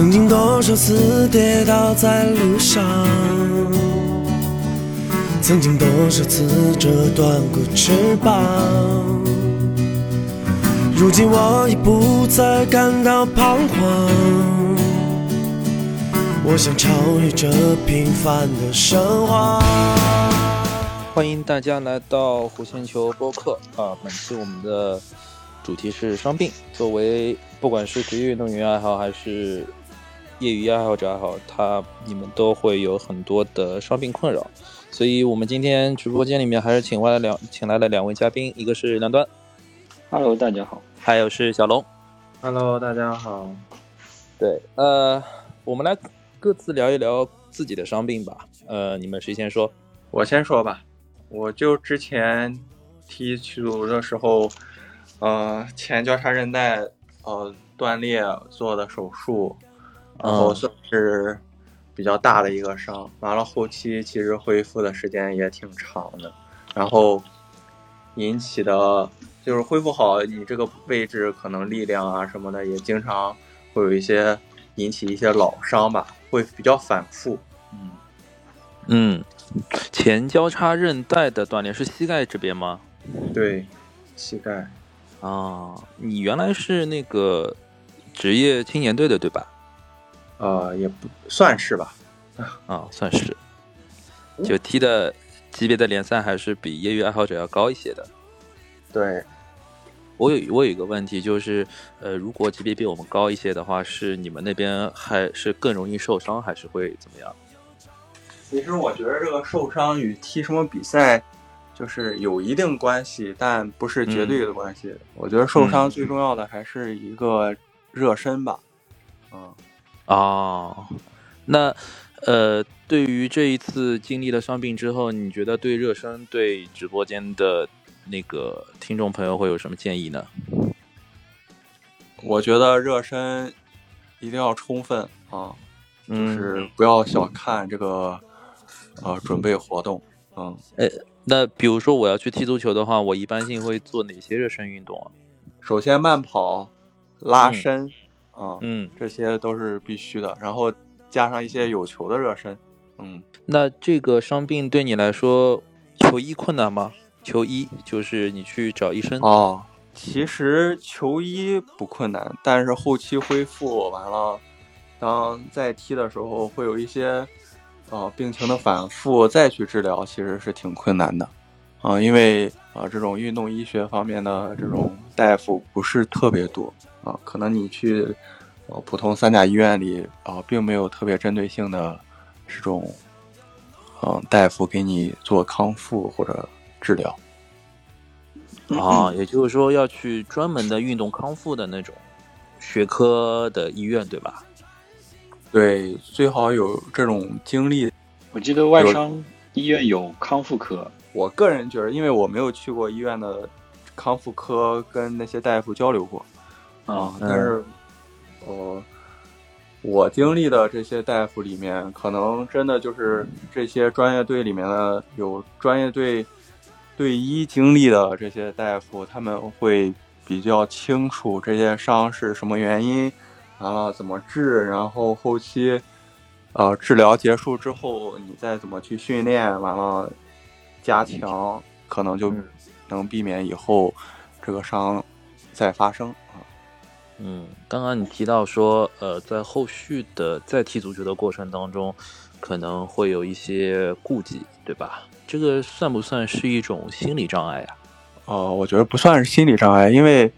曾经多少次跌倒在路上，曾经多少次折断过翅膀。如今我已不再感到彷徨，我想超越这平凡的生活。欢迎大家来到弧线球播客啊！本期我们的主题是伤病。作为不管是职业运动员爱好还是业余爱好者爱好，他你们都会有很多的伤病困扰，所以我们今天直播间里面还是请来了两请来了两位嘉宾，一个是梁端，Hello，大家好，还有是小龙，Hello，大家好。对，呃，我们来各自聊一聊自己的伤病吧。呃，你们谁先说？我先说吧。我就之前踢足的时候，呃，前交叉韧带呃断裂做的手术，然后算是比较大的一个伤。完了后期其实恢复的时间也挺长的，然后引起的就是恢复好，你这个位置可能力量啊什么的也经常会有一些引起一些老伤吧，会比较反复。嗯嗯。前交叉韧带的断裂是膝盖这边吗？对，膝盖。啊，你原来是那个职业青年队的对吧？呃，也不算是吧。啊，算是。就踢的级别的联赛还是比业余爱好者要高一些的。对。我有我有一个问题，就是呃，如果级别比我们高一些的话，是你们那边还是更容易受伤，还是会怎么样？其实我觉得这个受伤与踢什么比赛，就是有一定关系，但不是绝对的关系。我觉得受伤最重要的还是一个热身吧。嗯，哦，那呃，对于这一次经历了伤病之后，你觉得对热身对直播间的那个听众朋友会有什么建议呢？我觉得热身一定要充分啊，就是不要小看这个。呃，准备活动，嗯，呃，那比如说我要去踢足球的话，我一般性会做哪些热身运动啊？首先慢跑、拉伸，啊，嗯，这些都是必须的。然后加上一些有球的热身，嗯。那这个伤病对你来说，求医困难吗？求医就是你去找医生哦。其实求医不困难，但是后期恢复完了，当再踢的时候会有一些。啊，病情的反复再去治疗其实是挺困难的，啊，因为啊这种运动医学方面的这种大夫不是特别多啊，可能你去呃普通三甲医院里啊，并没有特别针对性的这种嗯大夫给你做康复或者治疗。啊，也就是说要去专门的运动康复的那种学科的医院，对吧？对，最好有这种经历。我记得外伤医院有康复科。我个人觉得，因为我没有去过医院的康复科，跟那些大夫交流过啊。但是，呃，我经历的这些大夫里面，可能真的就是这些专业队里面的有专业队队医经历的这些大夫，他们会比较清楚这些伤是什么原因。完了怎么治？然后后期，呃，治疗结束之后，你再怎么去训练？完了，加强，可能就能避免以后这个伤再发生啊。嗯，刚刚你提到说，呃，在后续的在踢足球的过程当中，可能会有一些顾忌，对吧？这个算不算是一种心理障碍啊？哦，我觉得不算是心理障碍，因为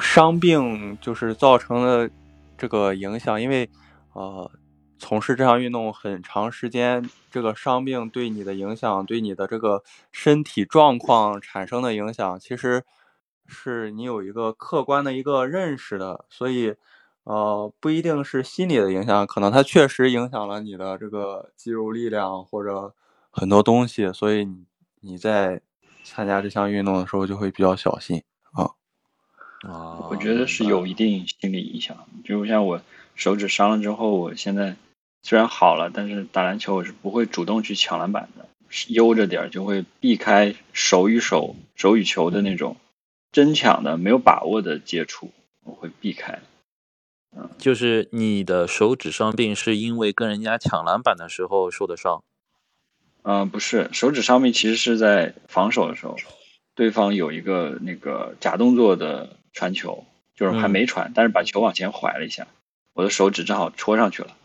伤病就是造成了。这个影响，因为，呃，从事这项运动很长时间，这个伤病对你的影响，对你的这个身体状况产生的影响，其实是你有一个客观的一个认识的，所以，呃，不一定是心理的影响，可能它确实影响了你的这个肌肉力量或者很多东西，所以你你在参加这项运动的时候就会比较小心。啊，啊我觉得是有一定心理影响。就像我手指伤了之后，我现在虽然好了，但是打篮球我是不会主动去抢篮板的，悠着点就会避开手与手、手与球的那种争抢的、没有把握的接触，我会避开。就是你的手指伤病是因为跟人家抢篮板的时候受的伤？嗯，不是，手指伤病其实是在防守的时候，对方有一个那个假动作的传球，就是还没传，但是把球往前甩了一下，我的手指正好戳上去了，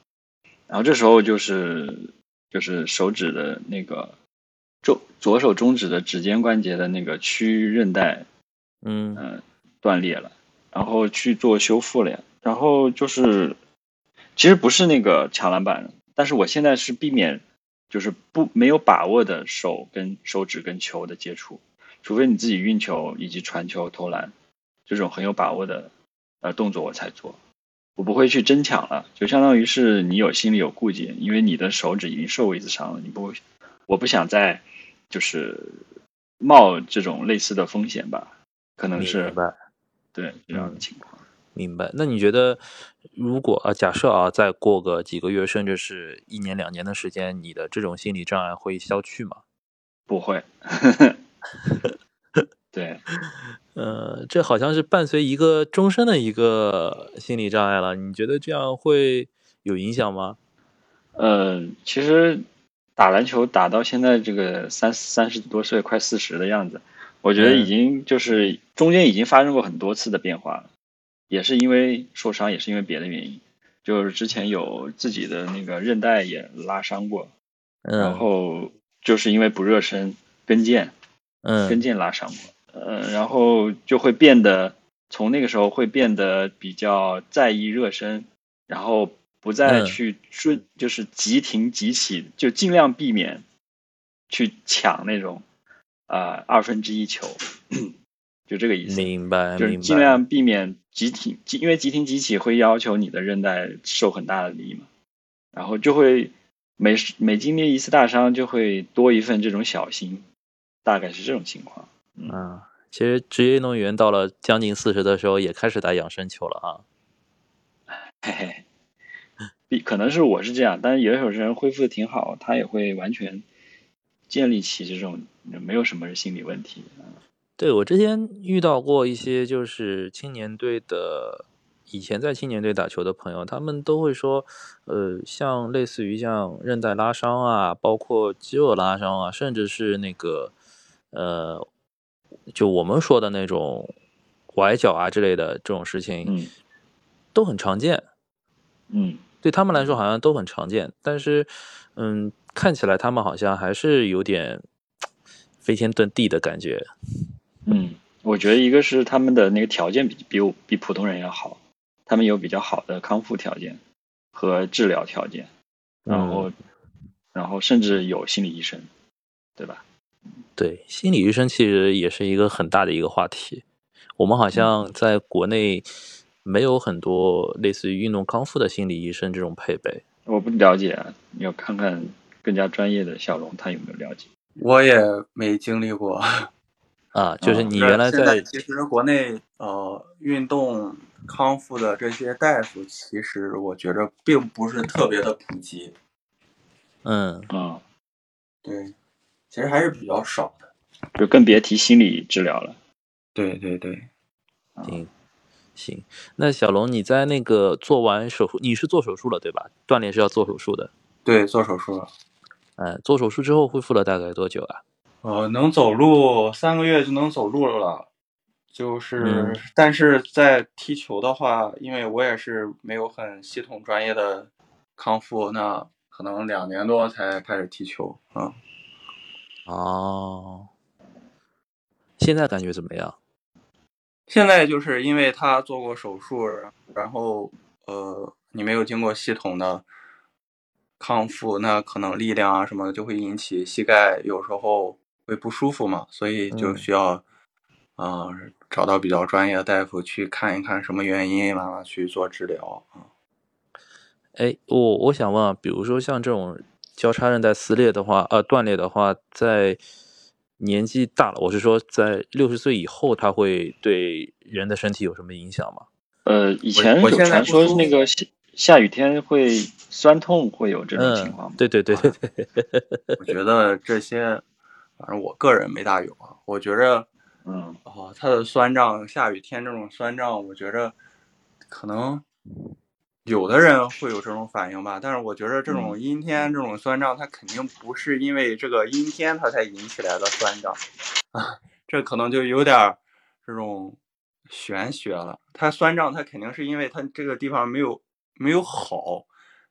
然后这时候就是就是手指的那个中左手中指的指尖关节的那个区域韧带，嗯。断裂了，然后去做修复了呀。然后就是，其实不是那个抢篮板，但是我现在是避免，就是不没有把握的手跟手指跟球的接触，除非你自己运球以及传球投篮这种很有把握的呃动作我才做，我不会去争抢了，就相当于是你有心里有顾忌，因为你的手指已经受过一次伤了，你不会，我不想再就是冒这种类似的风险吧，可能是对这样的情况。明白。那你觉得，如果啊，假设啊，再过个几个月，甚至是一年两年的时间，你的这种心理障碍会消去吗？不会。对，呃，这好像是伴随一个终身的一个心理障碍了。你觉得这样会有影响吗？呃，其实打篮球打到现在这个三三十多岁，快四十的样子，我觉得已经就是中间已经发生过很多次的变化了。也是因为受伤，也是因为别的原因，就是之前有自己的那个韧带也拉伤过，然后就是因为不热身跟腱，嗯，跟腱拉伤过，呃，然后就会变得从那个时候会变得比较在意热身，然后不再去顺，就是急停急起，就尽量避免去抢那种啊二分之一球。就这个意思，明白，就是尽量避免急停，因为急停急起会要求你的韧带受很大的力嘛，然后就会每每经历一次大伤就会多一份这种小心，大概是这种情况。嗯，其实职业运动员到了将近四十的时候也开始打养生球了啊。嘿嘿，可能是我是这样，但是有些人恢复的挺好，他也会完全建立起这种没有什么心理问题。对我之前遇到过一些就是青年队的，以前在青年队打球的朋友，他们都会说，呃，像类似于像韧带拉伤啊，包括肌肉拉伤啊，甚至是那个，呃，就我们说的那种崴脚啊之类的这种事情，嗯，都很常见，嗯，对他们来说好像都很常见，但是，嗯，看起来他们好像还是有点飞天遁地的感觉。嗯，我觉得一个是他们的那个条件比比我比普通人要好，他们有比较好的康复条件和治疗条件，然后，然后甚至有心理医生，对吧？对，心理医生其实也是一个很大的一个话题。我们好像在国内没有很多类似于运动康复的心理医生这种配备。我不了解，要看看更加专业的小龙他有没有了解。我也没经历过。啊，就是你原来在其实国内呃运动康复的这些大夫，其实我觉着并不是特别的普及。嗯啊，对，其实还是比较少的，就更别提心理治疗了。对对对，行行，那小龙你在那个做完手术，你是做手术了对吧？锻炼是要做手术的。对，做手术了。嗯，做手术之后恢复了大概多久啊？呃，能走路三个月就能走路了，就是，但是在踢球的话，因为我也是没有很系统专业的康复，那可能两年多才开始踢球啊。哦，现在感觉怎么样？现在就是因为他做过手术，然后呃，你没有经过系统的康复，那可能力量啊什么的就会引起膝盖有时候。会不舒服嘛，所以就需要，啊，找到比较专业的大夫去看一看什么原因，完了去做治疗啊。哎，我我想问啊，比如说像这种交叉韧带撕裂的话，呃，断裂的话，在年纪大了，我是说在六十岁以后，它会对人的身体有什么影响吗？呃，以前有传说那个下下雨天会酸痛，会有这种情况吗？对对对对对，我觉得这些。反正我个人没大有啊，我觉着，嗯，哦，它的酸胀，下雨天这种酸胀，我觉着可能有的人会有这种反应吧，但是我觉着这种阴天这种酸胀，它肯定不是因为这个阴天它才引起来的酸胀啊，这可能就有点这种玄学了。它酸胀，它肯定是因为它这个地方没有没有好，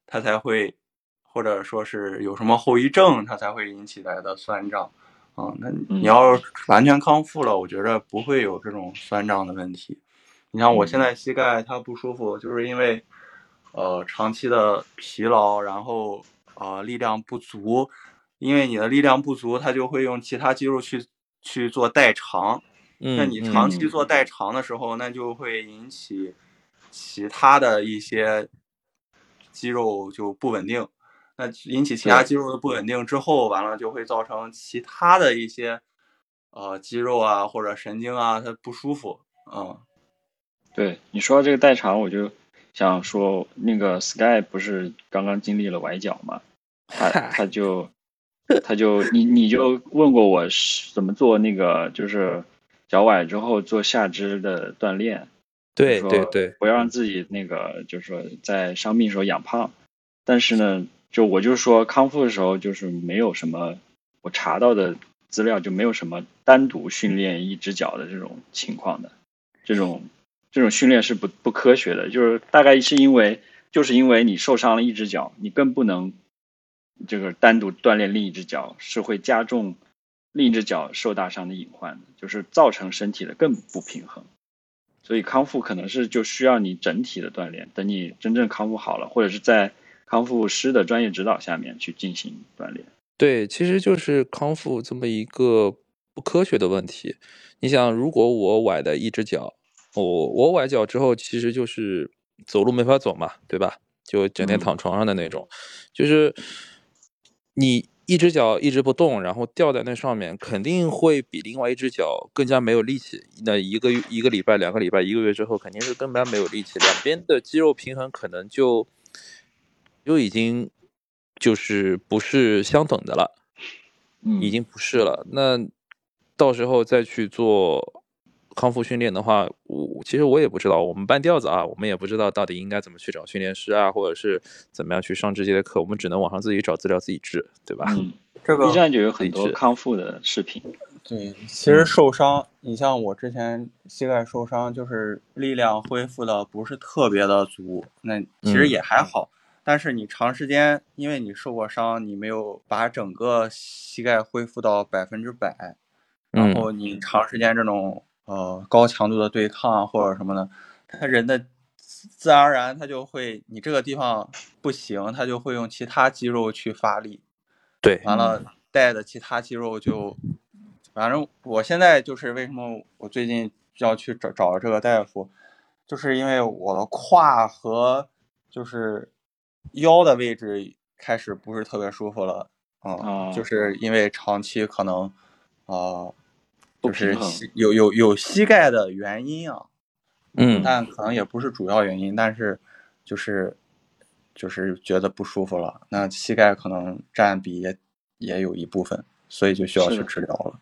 它才会或者说是有什么后遗症，它才会引起来的酸胀啊。那你要完全康复了，我觉着不会有这种酸胀的问题。你像我现在膝盖它不舒服，就是因为。呃，长期的疲劳，然后呃力量不足，因为你的力量不足，它就会用其他肌肉去去做代偿。那你长期做代偿的时候，那就会引起其他的一些肌肉就不稳定。那引起其他肌肉的不稳定之后，完了就会造成其他的一些呃肌肉啊或者神经啊它不舒服。嗯，对你说这个代偿，我就。想说那个 Sky 不是刚刚经历了崴脚嘛？他他就他就你你就问过我怎么做那个就是脚崴之后做下肢的锻炼。对对对，不要让自己那个就是说在伤病时候养胖。但是呢，就我就说康复的时候就是没有什么我查到的资料就没有什么单独训练一只脚的这种情况的这种。这种训练是不不科学的，就是大概是因为，就是因为你受伤了一只脚，你更不能这个单独锻炼另一只脚，是会加重另一只脚受大伤的隐患的，就是造成身体的更不平衡。所以康复可能是就需要你整体的锻炼，等你真正康复好了，或者是在康复师的专业指导下面去进行锻炼。对，其实就是康复这么一个不科学的问题。你想，如果我崴的一只脚。我我崴脚之后，其实就是走路没法走嘛，对吧？就整天躺床上的那种，就是你一只脚一直不动，然后吊在那上面，肯定会比另外一只脚更加没有力气。那一个一个礼拜、两个礼拜、一个月之后，肯定是更加没有力气，两边的肌肉平衡可能就就已经就是不是相等的了，已经不是了。那到时候再去做。康复训练的话，我其实我也不知道，我们半吊子啊，我们也不知道到底应该怎么去找训练师啊，或者是怎么样去上这些的课，我们只能网上自己找资料自己治，对吧？嗯，这个 B 站就有很多康复的视频。对，其实受伤，你像我之前膝盖受伤，就是力量恢复的不是特别的足，那其实也还好。但是你长时间，因为你受过伤，你没有把整个膝盖恢复到百分之百，然后你长时间这种。呃，高强度的对抗或者什么的，他人的自然而然他就会，你这个地方不行，他就会用其他肌肉去发力。对，完了带的其他肌肉就，反正我现在就是为什么我最近要去找找这个大夫，就是因为我的胯和就是腰的位置开始不是特别舒服了，嗯，就是因为长期可能啊。就是有有有膝盖的原因啊，嗯，但可能也不是主要原因，但是就是就是觉得不舒服了，那膝盖可能占比也也有一部分，所以就需要去治疗了。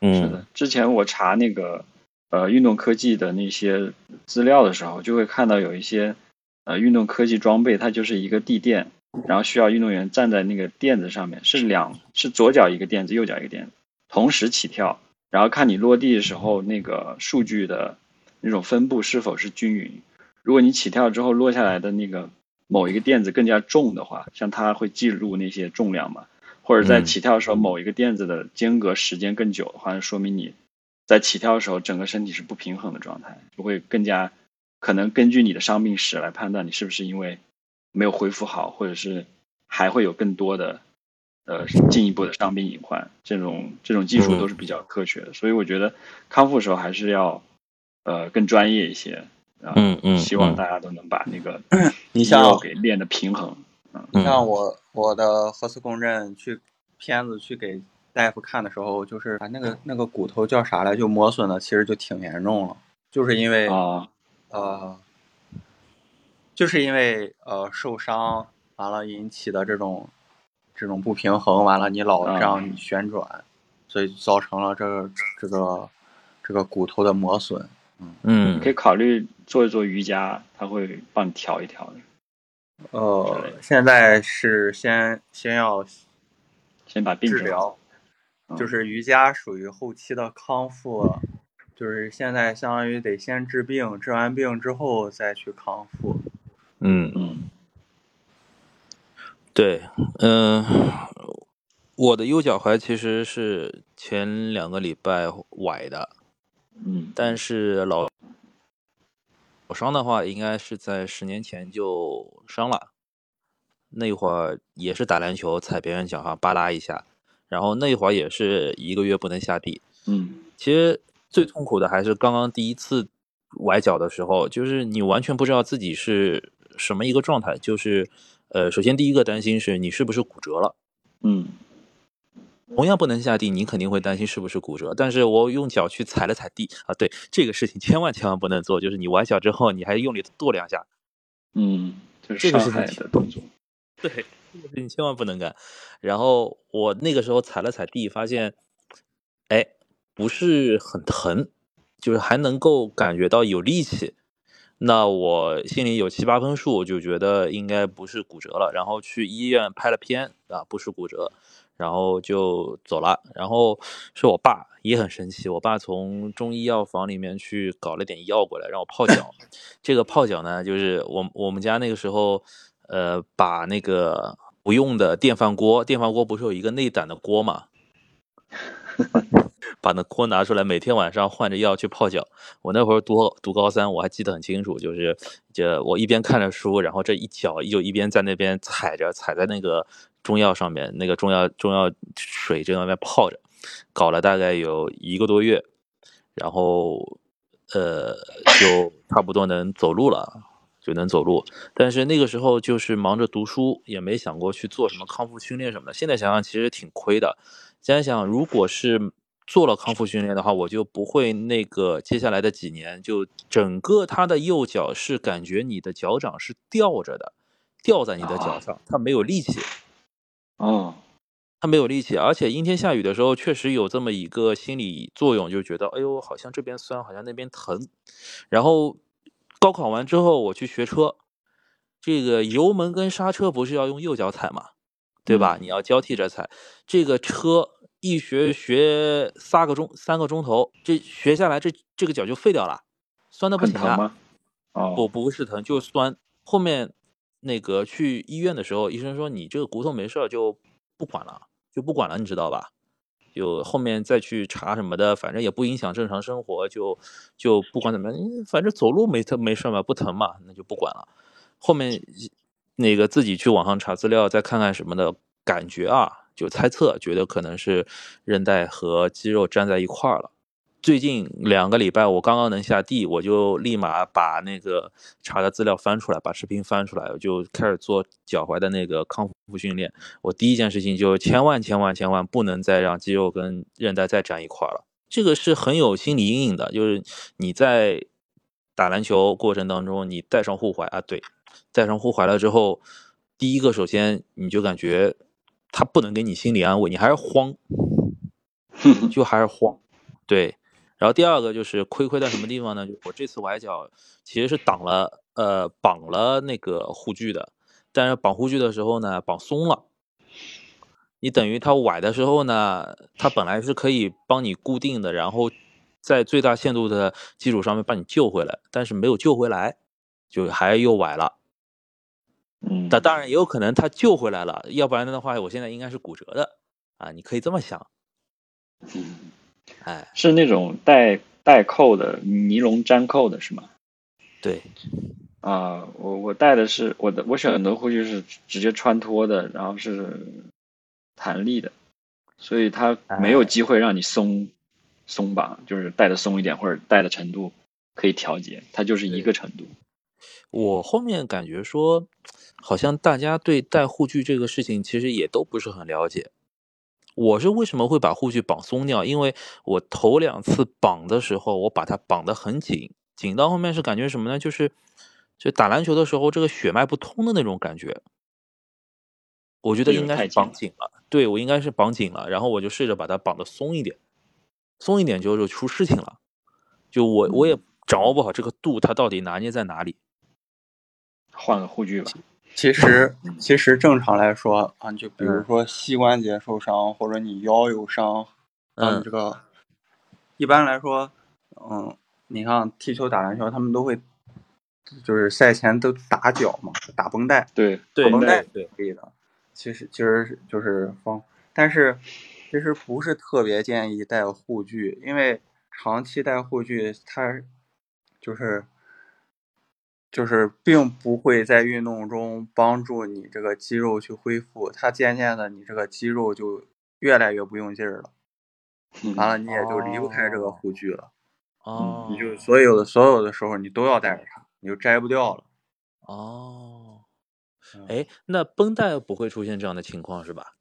嗯，是的，之前我查那个呃运动科技的那些资料的时候，就会看到有一些呃运动科技装备，它就是一个地垫，然后需要运动员站在那个垫子上面，是两是左脚一个垫子，右脚一个垫子，同时起跳。然后看你落地的时候，那个数据的那种分布是否是均匀。如果你起跳之后落下来的那个某一个垫子更加重的话，像它会记录那些重量嘛，或者在起跳的时候某一个垫子的间隔时间更久的话，说明你在起跳的时候整个身体是不平衡的状态，就会更加可能根据你的伤病史来判断你是不是因为没有恢复好，或者是还会有更多的。呃，进一步的伤病隐患，这种这种技术都是比较科学的，所以我觉得康复的时候还是要呃更专业一些。嗯嗯，希望大家都能把那个 你像给练的平衡。嗯，像我我的核磁共振去片子去给大夫看的时候，就是啊那个那个骨头叫啥来，就磨损的，其实就挺严重了，就是因为啊呃，就是因为呃受伤完了引起的这种。这种不平衡完了，你老这样旋转，所以造成了这个这个这个骨头的磨损。嗯，可以考虑做一做瑜伽，他会帮你调一调的。呃，现在是先先要先把病治疗，就是瑜伽属于后期的康复，就是现在相当于得先治病，治完病之后再去康复。嗯嗯，对，嗯，我的右脚踝其实是前两个礼拜崴的，嗯，但是老。老伤的话，应该是在十年前就伤了，那会儿也是打篮球踩别人脚上吧啦一下，然后那会儿也是一个月不能下地。嗯，其实最痛苦的还是刚刚第一次崴脚的时候，就是你完全不知道自己是什么一个状态，就是呃，首先第一个担心是你是不是骨折了。嗯。同样不能下地，你肯定会担心是不是骨折。但是我用脚去踩了踩地啊，对这个事情千万千万不能做，就是你崴脚之后，你还用力跺两下，嗯，这个是害的动作，对，这个事情千万不能干。然后我那个时候踩了踩地，发现，哎，不是很疼，就是还能够感觉到有力气。那我心里有七八分数，就觉得应该不是骨折了。然后去医院拍了片啊，不是骨折。然后就走了，然后是我爸也很神奇，我爸从中医药房里面去搞了点药过来让我泡脚。这个泡脚呢，就是我我们家那个时候，呃，把那个不用的电饭锅，电饭锅不是有一个内胆的锅嘛，把那锅拿出来，每天晚上换着药去泡脚。我那会儿读读高三，我还记得很清楚，就是这我一边看着书，然后这一脚就一边在那边踩着踩在那个。中药上面那个中药中药水在那边泡着，搞了大概有一个多月，然后呃就差不多能走路了，就能走路。但是那个时候就是忙着读书，也没想过去做什么康复训练什么的。现在想想其实挺亏的。现在想，如果是做了康复训练的话，我就不会那个接下来的几年就整个他的右脚是感觉你的脚掌是吊着的，吊在你的脚上，他没有力气。哦，他没有力气，而且阴天下雨的时候，确实有这么一个心理作用，就觉得哎呦，好像这边酸，好像那边疼。然后高考完之后，我去学车，这个油门跟刹车不是要用右脚踩嘛，对吧？你要交替着踩。这个车一学学三个钟，三个钟头，这学下来，这这个脚就废掉了，酸的不行啊。哦，不不是疼，就酸。后面。那个去医院的时候，医生说你这个骨头没事就不管了，就不管了，你知道吧？就后面再去查什么的，反正也不影响正常生活，就就不管怎么样，反正走路没疼没事嘛，不疼嘛，那就不管了。后面那个自己去网上查资料，再看看什么的感觉啊，就猜测觉得可能是韧带和肌肉粘在一块儿了。最近两个礼拜，我刚刚能下地，我就立马把那个查的资料翻出来，把视频翻出来，我就开始做脚踝的那个康复训练。我第一件事情就千万千万千万不能再让肌肉跟韧带再粘一块儿了，这个是很有心理阴影的。就是你在打篮球过程当中，你带上护踝啊，对，带上护踝了之后，第一个首先你就感觉他不能给你心理安慰，你还是慌，就还是慌，对。然后第二个就是亏亏在什么地方呢？就我这次崴脚其实是挡了，呃，绑了那个护具的，但是绑护具的时候呢，绑松了。你等于它崴的时候呢，它本来是可以帮你固定的，然后在最大限度的基础上面把你救回来，但是没有救回来，就还又崴了。嗯，那当然也有可能他救回来了，要不然的话，我现在应该是骨折的啊，你可以这么想。嗯。哎，是那种带带扣的尼龙粘扣的是吗？对，啊，我我带的是我的我选的护具是直接穿脱的，然后是弹力的，所以它没有机会让你松松绑，就是带的松一点或者带的程度可以调节，它就是一个程度。我后面感觉说，好像大家对戴护具这个事情其实也都不是很了解。我是为什么会把护具绑松掉？因为我头两次绑的时候，我把它绑得很紧，紧到后面是感觉什么呢？就是，就打篮球的时候，这个血脉不通的那种感觉。我觉得应该是绑紧了，对我应该是绑紧了，然后我就试着把它绑得松一点，松一点就就出事情了。就我我也掌握不好这个度，它到底拿捏在哪里？换个护具吧。其实，其实正常来说啊，就比如说膝关节受伤，或者你腰有伤，嗯，这个一般来说，嗯，你像踢球、打篮球，他们都会就是赛前都打脚嘛，打绷带，对，绷带对可以的。其实，其实就是方，但是其实不是特别建议带护具，因为长期带护具，它就是。就是并不会在运动中帮助你这个肌肉去恢复，它渐渐的你这个肌肉就越来越不用劲儿了，完了你也就离不开这个护具了，哦，你就所有的所有的时候你都要带着它，你就摘不掉了。哦，哎，那绷带不会出现这样的情况是吧？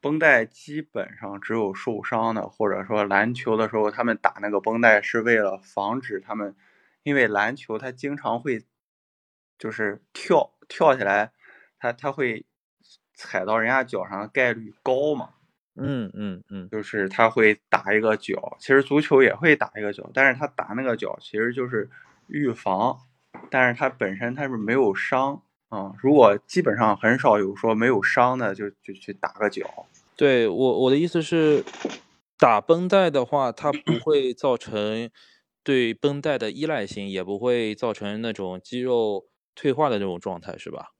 绷带基本上只有受伤的，或者说篮球的时候他们打那个绷带是为了防止他们，因为篮球它经常会。就是跳跳起来，他他会踩到人家脚上的概率高嘛？嗯嗯嗯，就是他会打一个脚，其实足球也会打一个脚，但是他打那个脚其实就是预防，但是他本身他是没有伤啊。如果基本上很少有说没有伤的，就就去打个脚。对我我的意思是，打绷带的话，它不会造成对绷带的依赖性，也不会造成那种肌肉。退化的这种状态是吧？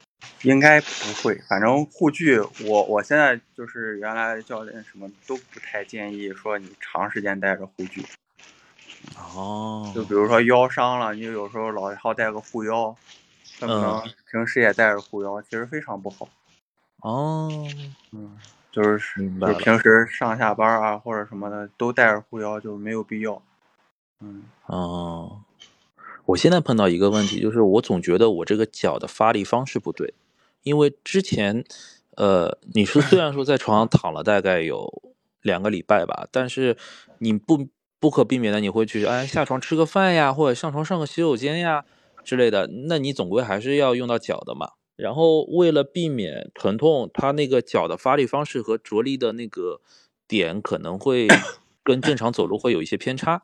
应该不会，反正护具，我我现在就是原来教练什么都不太建议说你长时间戴着护具。哦。就比如说腰伤了，你有时候老好带个护腰，可能平时也带着护腰，其实非常不好。哦。嗯，就是就平时上下班啊或者什么的都带着护腰就没有必要。嗯。哦。我现在碰到一个问题，就是我总觉得我这个脚的发力方式不对，因为之前，呃，你说虽然说在床上躺了大概有两个礼拜吧，但是你不不可避免的你会去哎下床吃个饭呀，或者上床上个洗手间呀之类的，那你总归还是要用到脚的嘛。然后为了避免疼痛，它那个脚的发力方式和着力的那个点可能会 跟正常走路会有一些偏差。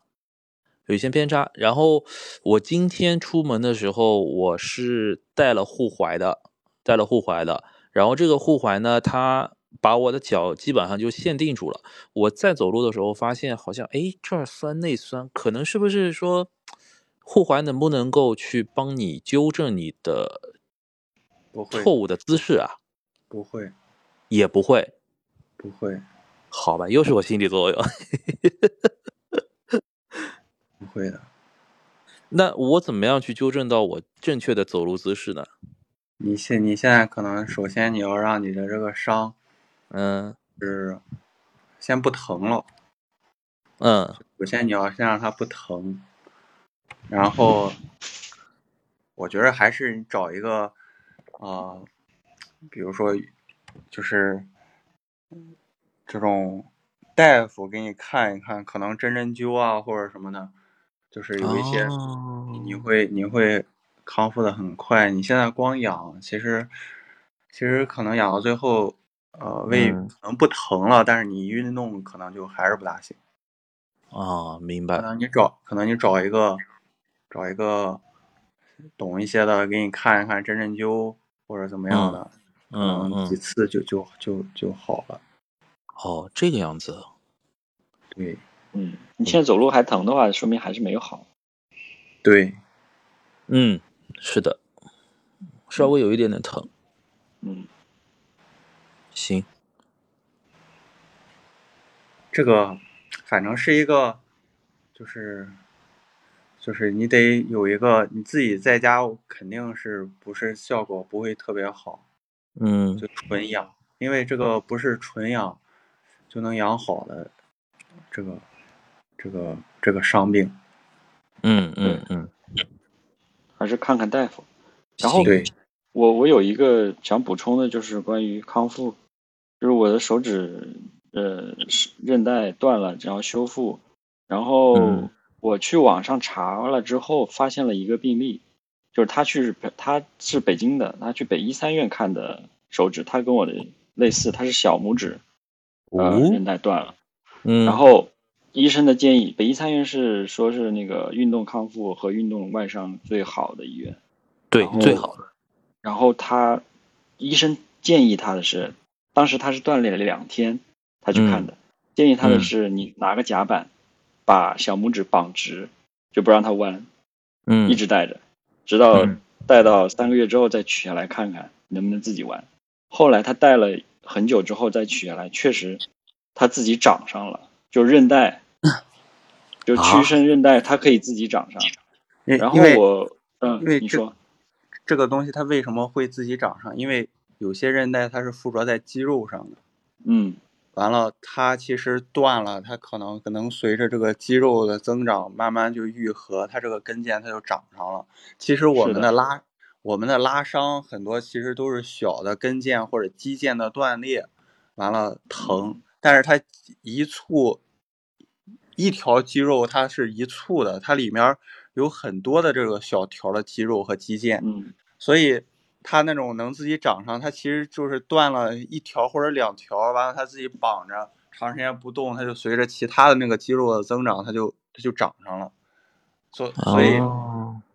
有一些偏差，然后我今天出门的时候，我是带了护踝的，带了护踝的。然后这个护踝呢，它把我的脚基本上就限定住了。我在走路的时候发现，好像哎这儿酸那酸，可能是不是说护踝能不能够去帮你纠正你的错误的姿势啊？不会，也不会，不会。好吧，又是我心理作用。不会的，那我怎么样去纠正到我正确的走路姿势呢？你现你现在可能首先你要让你的这个伤，嗯，是先不疼了，嗯，首先你要先让它不疼，然后我觉得还是你找一个啊，比如说就是这种大夫给你看一看，可能针针灸啊或者什么的。就是有一些，你会你会康复的很快。你现在光养，其实其实可能养到最后，呃，胃可能不疼了，但是你运动可能就还是不大行。啊，明白。可能你找，可能你找一个找一个懂一些的，给你看一看针针灸或者怎么样的，嗯，几次就就就就好了。哦，这个样子。对。嗯，你现在走路还疼的话，说明还是没有好。对，嗯，是的，稍微有一点点疼。嗯，行，这个反正是一个，就是就是你得有一个你自己在家肯定是不是效果不会特别好。嗯，就纯养，因为这个不是纯养就能养好的，这个。这个这个伤病，嗯嗯嗯，还是看看大夫。然后，我我有一个想补充的，就是关于康复，就是我的手指呃韧带断了，然后修复。然后我去网上查了之后，发现了一个病例，就是他去他是北京的，他去北医三院看的手指，他跟我的类似，他是小拇指呃韧带断了，嗯，然后。医生的建议，北医三院是说是那个运动康复和运动外伤最好的医院，对，最好的。然后他医生建议他的是，当时他是锻炼了两天，他去看的，建议他的是你拿个夹板，把小拇指绑直，就不让它弯，嗯，一直带着，直到带到三个月之后再取下来看看能不能自己弯。后来他戴了很久之后再取下来，确实他自己长上了，就韧带。就屈伸韧带，它可以自己长上。然后我，嗯，因为你说这个东西它为什么会自己长上？因为有些韧带它是附着在肌肉上的。嗯，完了，它其实断了，它可能可能随着这个肌肉的增长，慢慢就愈合，它这个跟腱它就长上了。其实我们的拉，我们的拉伤很多其实都是小的跟腱或者肌腱的断裂，完了疼，但是它一簇。一条肌肉它是一簇的，它里面有很多的这个小条的肌肉和肌腱，嗯，所以它那种能自己长上，它其实就是断了一条或者两条，完了它自己绑着，长时间不动，它就随着其他的那个肌肉的增长，它就它就长上了，所所以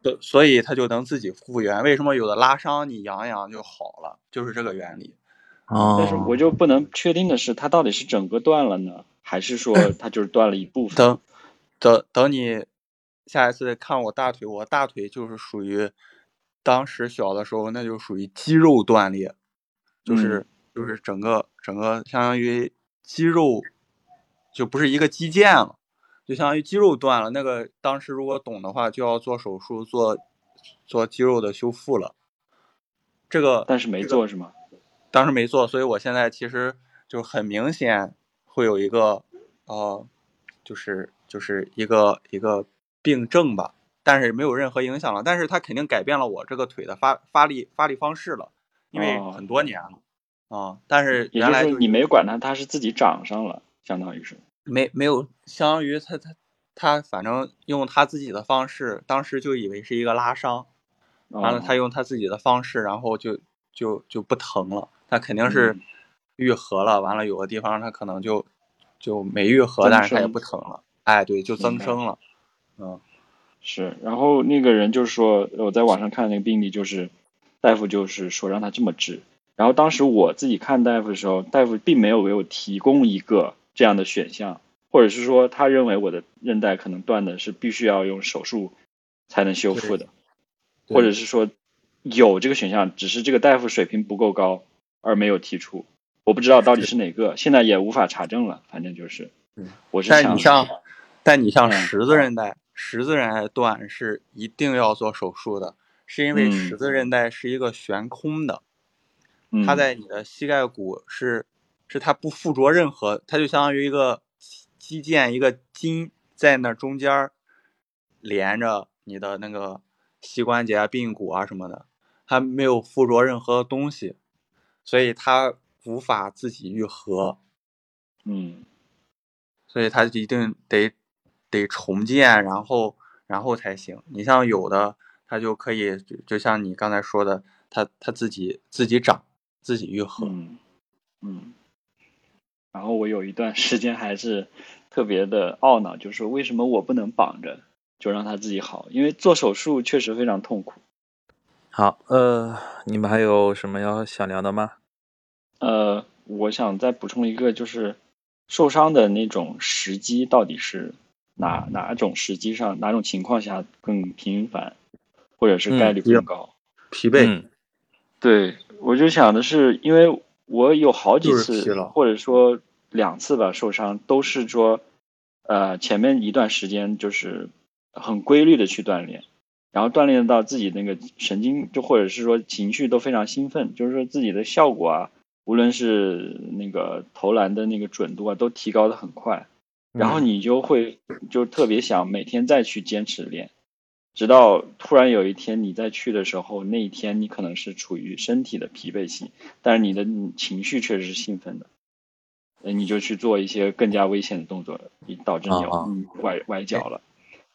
所所以它就能自己复原。为什么有的拉伤你养养就好了，就是这个原理。哦，但是我就不能确定的是，它到底是整个断了呢？还是说 它就是断了一部分？等，等，等你下一次看我大腿，我大腿就是属于当时小的时候，那就属于肌肉断裂，就是就是整个整个相当于肌肉就不是一个肌腱了，就相当于肌肉断了。那个当时如果懂的话，就要做手术做做肌肉的修复了。这个但是没做是吗？当时没做，所以我现在其实就很明显。会有一个，呃，就是就是一个一个病症吧，但是没有任何影响了。但是它肯定改变了我这个腿的发发力发力方式了，因为很多年了啊。但是原来你没管它，它是自己长上了，相当于是没没有，相当于它它它反正用他自己的方式，当时就以为是一个拉伤，完了他用他自己的方式，然后就就就不疼了。他肯定是。愈合了，完了有个地方它可能就就没愈合，但是它也不疼了。哎，对，就增生了。嗯，是。然后那个人就是说，我在网上看那个病例，就是大夫就是说让他这么治。然后当时我自己看大夫的时候，大夫并没有给我提供一个这样的选项，或者是说他认为我的韧带可能断的是必须要用手术才能修复的，或者是说有这个选项，只是这个大夫水平不够高而没有提出。我不知道到底是哪个，现在也无法查证了。反正就是，我是想。但你像，但你像十字韧带，十字韧带断是一定要做手术的，是因为十字韧带是一个悬空的，它在你的膝盖骨是，是它不附着任何，它就相当于一个肌腱，一个筋在那中间连着你的那个膝关节啊、髌骨啊什么的，它没有附着任何东西，所以它。无法自己愈合，嗯，所以他一定得得重建，然后然后才行。你像有的，他就可以，就像你刚才说的，他他自己自己长，自己愈合，嗯嗯。然后我有一段 时间还是特别的懊恼，就是为什么我不能绑着就让他自己好？因为做手术确实非常痛苦。好，呃，你们还有什么要想聊的吗？呃，我想再补充一个，就是受伤的那种时机到底是哪哪种时机上哪种情况下更频繁，或者是概率更高？疲惫。对，我就想的是，因为我有好几次，或者说两次吧，受伤都是说，呃，前面一段时间就是很规律的去锻炼，然后锻炼到自己那个神经，就或者是说情绪都非常兴奋，就是说自己的效果啊。无论是那个投篮的那个准度啊，都提高的很快，然后你就会就特别想每天再去坚持练，直到突然有一天你再去的时候，那一天你可能是处于身体的疲惫期，但是你的情绪确实是兴奋的，呃，你就去做一些更加危险的动作，你导致你崴崴脚了。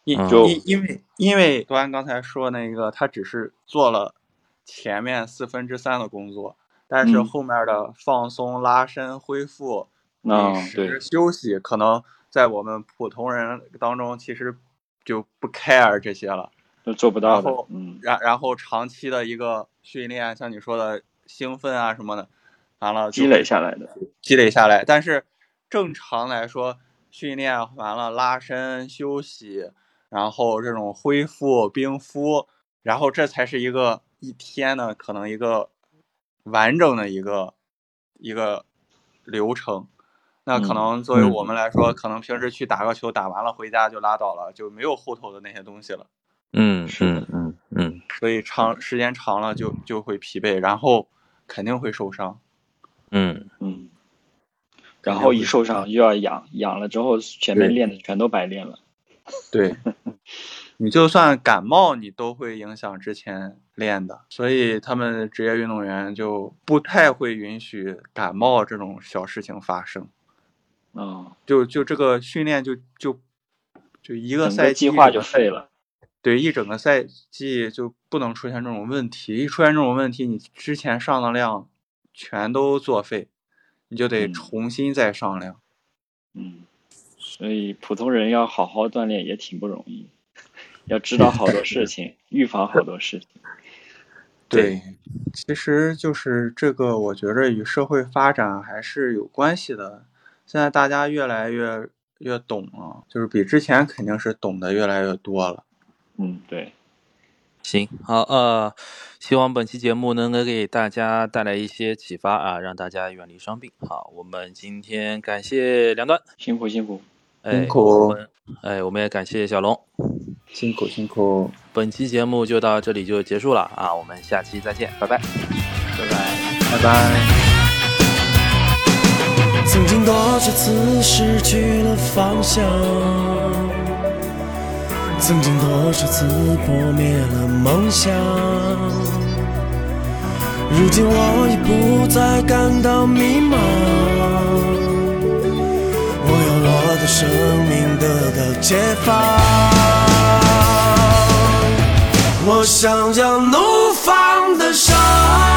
因因因为因为端刚才说那个，他只是做了前面四分之三的工作。但是后面的放松、拉伸、恢复、饮食、休息，可能在我们普通人当中，其实就不 care 这些了，都做不到然后嗯，然然后长期的一个训练，像你说的兴奋啊什么的，完了积累下来的，积累下来。但是正常来说，训练完了拉伸休息，然后这种恢复冰敷，然后这才是一个一天呢，可能一个完整的一个一个流程。那可能作为我们来说，可能平时去打个球，打完了回家就拉倒了，就没有后头的那些东西了。嗯是嗯嗯，所以长时间长了就就会疲惫，然后肯定会受伤。嗯嗯，然后一受伤又要养，养了之后前面练的全都白练了。对，你就算感冒，你都会影响之前练的，所以他们职业运动员就不太会允许感冒这种小事情发生。嗯，就就这个训练就就就一个赛季个计划就废了。对，一整个赛季就不能出现这种问题。一出现这种问题，你之前上的量全都作废，你就得嗯重新再上量。嗯，所以普通人要好好锻炼也挺不容易，要知道好多事情，预防好多事情。对，其实就是这个，我觉着与社会发展还是有关系的。现在大家越来越越懂了，就是比之前肯定是懂得越来越多了。嗯，对，行，好，呃，希望本期节目能够给大家带来一些启发啊，让大家远离伤病。好，我们今天感谢两段，辛苦辛苦。哎，辛苦我们，哎，我们也感谢小龙。辛苦辛苦，本期节目就到这里就结束了啊，我们下期再见，拜拜，拜拜。拜拜。曾经多少次失去了方向，曾经多少次破灭了梦想。如今我已不再感到迷茫，生命得到解放。我想要怒放的伤。